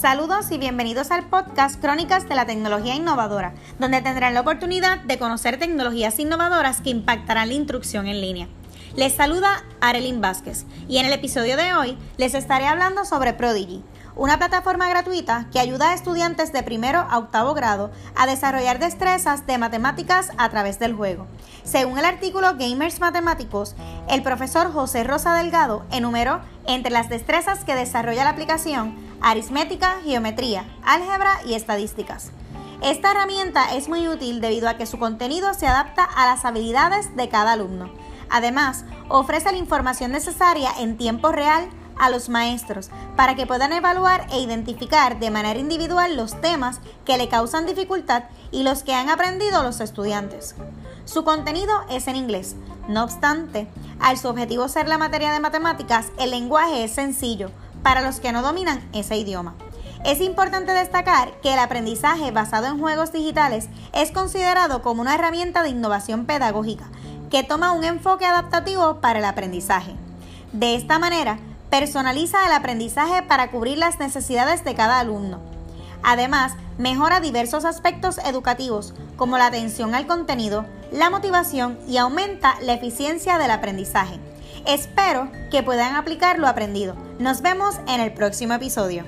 Saludos y bienvenidos al podcast Crónicas de la Tecnología Innovadora, donde tendrán la oportunidad de conocer tecnologías innovadoras que impactarán la instrucción en línea. Les saluda Arelyn Vázquez y en el episodio de hoy les estaré hablando sobre Prodigy, una plataforma gratuita que ayuda a estudiantes de primero a octavo grado a desarrollar destrezas de matemáticas a través del juego. Según el artículo Gamers Matemáticos, el profesor José Rosa Delgado enumeró entre las destrezas que desarrolla la aplicación aritmética, geometría, álgebra y estadísticas. Esta herramienta es muy útil debido a que su contenido se adapta a las habilidades de cada alumno. Además, ofrece la información necesaria en tiempo real a los maestros para que puedan evaluar e identificar de manera individual los temas que le causan dificultad y los que han aprendido los estudiantes. Su contenido es en inglés. No obstante, al su objetivo ser la materia de matemáticas, el lenguaje es sencillo para los que no dominan ese idioma. Es importante destacar que el aprendizaje basado en juegos digitales es considerado como una herramienta de innovación pedagógica que toma un enfoque adaptativo para el aprendizaje. De esta manera, personaliza el aprendizaje para cubrir las necesidades de cada alumno. Además, mejora diversos aspectos educativos como la atención al contenido, la motivación y aumenta la eficiencia del aprendizaje. Espero que puedan aplicar lo aprendido. Nos vemos en el próximo episodio.